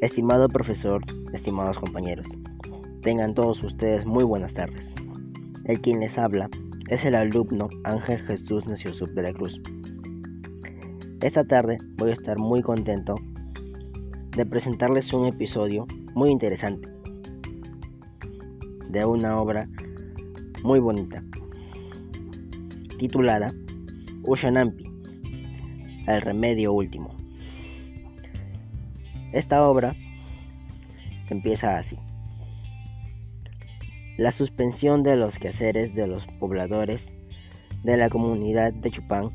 Estimado profesor, estimados compañeros, tengan todos ustedes muy buenas tardes. El quien les habla es el alumno Ángel Jesús Nació Sub de la Cruz. Esta tarde voy a estar muy contento de presentarles un episodio muy interesante de una obra muy bonita titulada Ushanampi, el remedio último. Esta obra empieza así. La suspensión de los quehaceres de los pobladores de la comunidad de Chupán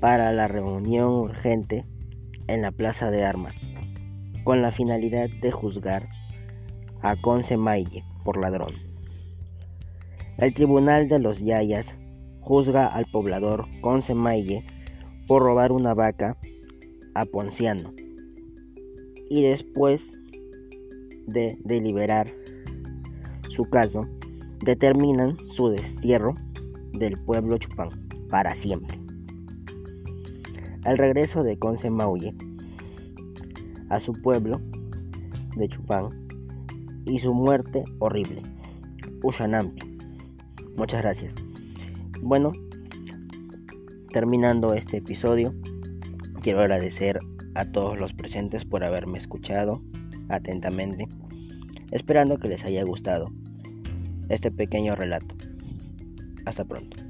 para la reunión urgente en la Plaza de Armas, con la finalidad de juzgar a Conce Maille por ladrón. El Tribunal de los Yayas juzga al poblador Conce Maille por robar una vaca a Ponciano y después de deliberar su caso, determinan su destierro del pueblo Chupán para siempre. Al regreso de Conce Mauye a su pueblo de Chupán y su muerte horrible, Ushanampi. Muchas gracias. Bueno, terminando este episodio, quiero agradecer a todos los presentes por haberme escuchado atentamente, esperando que les haya gustado este pequeño relato. Hasta pronto.